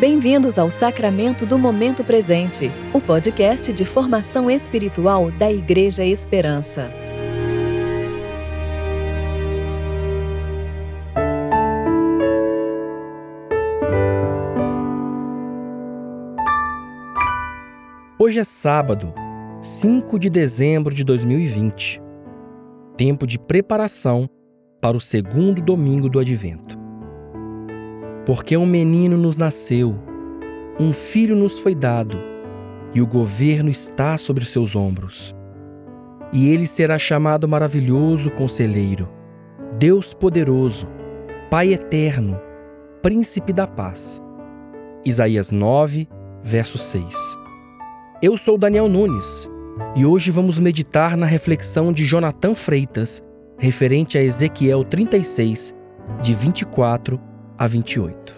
Bem-vindos ao Sacramento do Momento Presente, o podcast de formação espiritual da Igreja Esperança. Hoje é sábado, 5 de dezembro de 2020, tempo de preparação para o segundo domingo do Advento. Porque um menino nos nasceu, um filho nos foi dado, e o governo está sobre os seus ombros. E ele será chamado Maravilhoso Conselheiro, Deus Poderoso, Pai Eterno, Príncipe da Paz. Isaías 9, verso 6. Eu sou Daniel Nunes e hoje vamos meditar na reflexão de Jonathan Freitas referente a Ezequiel 36, de 24 a 28.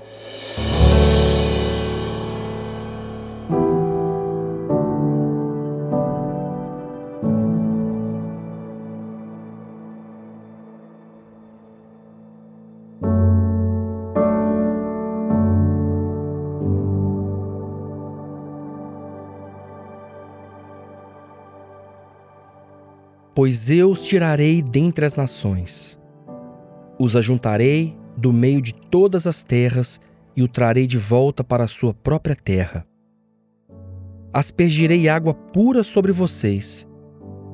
Pois eu os tirarei dentre as nações. Os ajuntarei do meio de todas as terras e o trarei de volta para a sua própria terra. Aspergirei água pura sobre vocês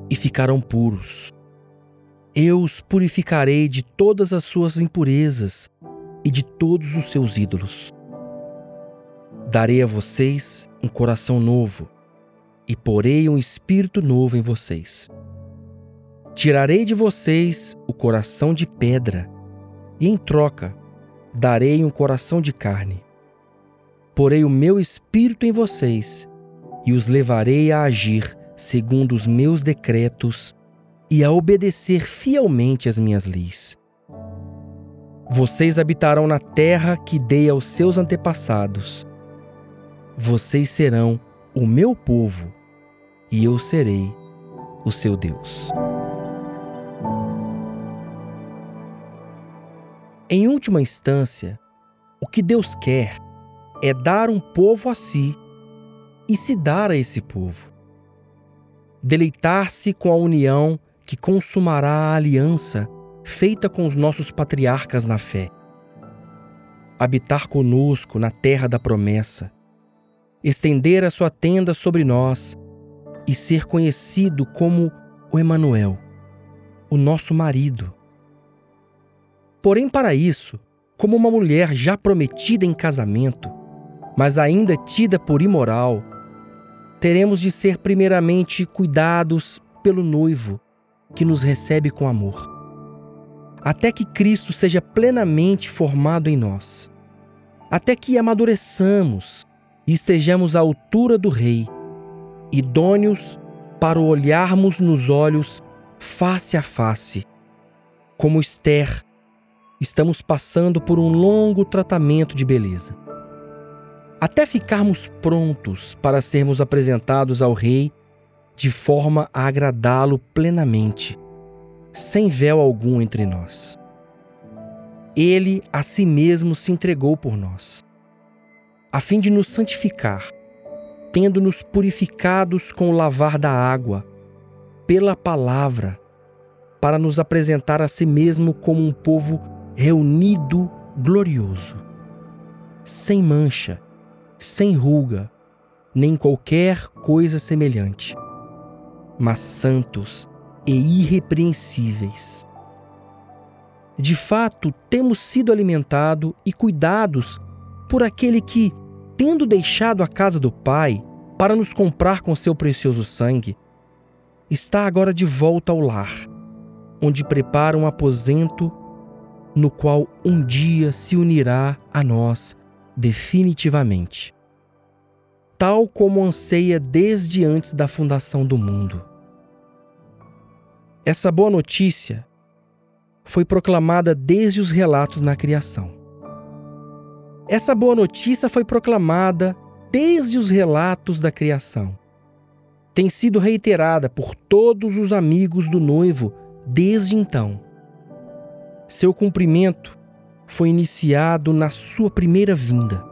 e ficarão puros. Eu os purificarei de todas as suas impurezas e de todos os seus ídolos. Darei a vocês um coração novo e porei um espírito novo em vocês. Tirarei de vocês o coração de pedra, e em troca darei um coração de carne. Porei o meu espírito em vocês, e os levarei a agir segundo os meus decretos e a obedecer fielmente as minhas leis. Vocês habitarão na terra que dei aos seus antepassados. Vocês serão o meu povo, e eu serei o seu Deus. Em última instância, o que Deus quer é dar um povo a si e se dar a esse povo. Deleitar-se com a união que consumará a aliança feita com os nossos patriarcas na fé. Habitar conosco na terra da promessa, estender a sua tenda sobre nós e ser conhecido como o Emanuel, o nosso marido Porém, para isso, como uma mulher já prometida em casamento, mas ainda tida por imoral, teremos de ser primeiramente cuidados pelo noivo que nos recebe com amor, até que Cristo seja plenamente formado em nós, até que amadureçamos e estejamos à altura do Rei, idôneos para olharmos nos olhos face a face, como Esther estamos passando por um longo tratamento de beleza. Até ficarmos prontos para sermos apresentados ao Rei de forma a agradá-lo plenamente, sem véu algum entre nós. Ele a si mesmo se entregou por nós, a fim de nos santificar, tendo-nos purificados com o lavar da água, pela palavra, para nos apresentar a si mesmo como um povo reunido glorioso, sem mancha, sem ruga, nem qualquer coisa semelhante, mas santos e irrepreensíveis. De fato, temos sido alimentados e cuidados por aquele que, tendo deixado a casa do Pai para nos comprar com seu precioso sangue, está agora de volta ao lar, onde prepara um aposento no qual um dia se unirá a nós definitivamente, tal como anseia desde antes da fundação do mundo. Essa boa notícia foi proclamada desde os relatos na criação. Essa boa notícia foi proclamada desde os relatos da criação. Tem sido reiterada por todos os amigos do noivo desde então seu cumprimento foi iniciado na sua primeira vinda.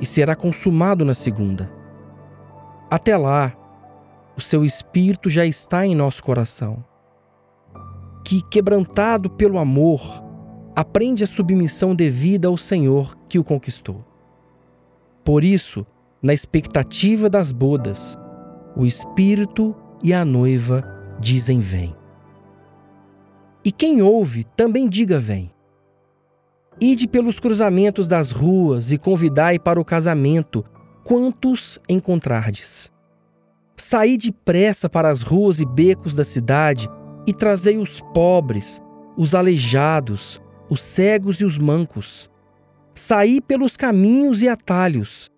e será consumado na segunda. Até lá, o seu espírito já está em nosso coração. Que, quebrantado pelo amor, aprende a submissão devida ao Senhor que o conquistou. Por isso, na expectativa das bodas, o espírito e a noiva dizem: Vem. E quem ouve também diga: Vem. Ide pelos cruzamentos das ruas e convidai para o casamento quantos encontrardes. Saí depressa para as ruas e becos da cidade e trazei os pobres, os aleijados, os cegos e os mancos. Saí pelos caminhos e atalhos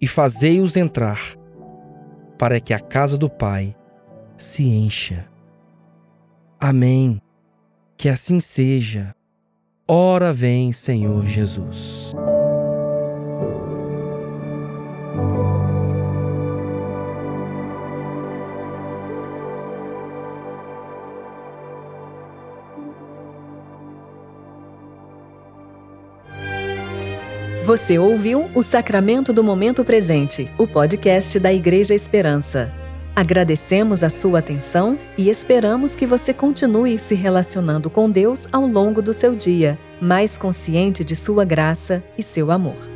e fazei-os entrar, para que a casa do Pai se encha. Amém. Que assim seja. Ora vem, Senhor Jesus. Você ouviu o Sacramento do Momento Presente, o podcast da Igreja Esperança. Agradecemos a sua atenção e esperamos que você continue se relacionando com Deus ao longo do seu dia, mais consciente de sua graça e seu amor.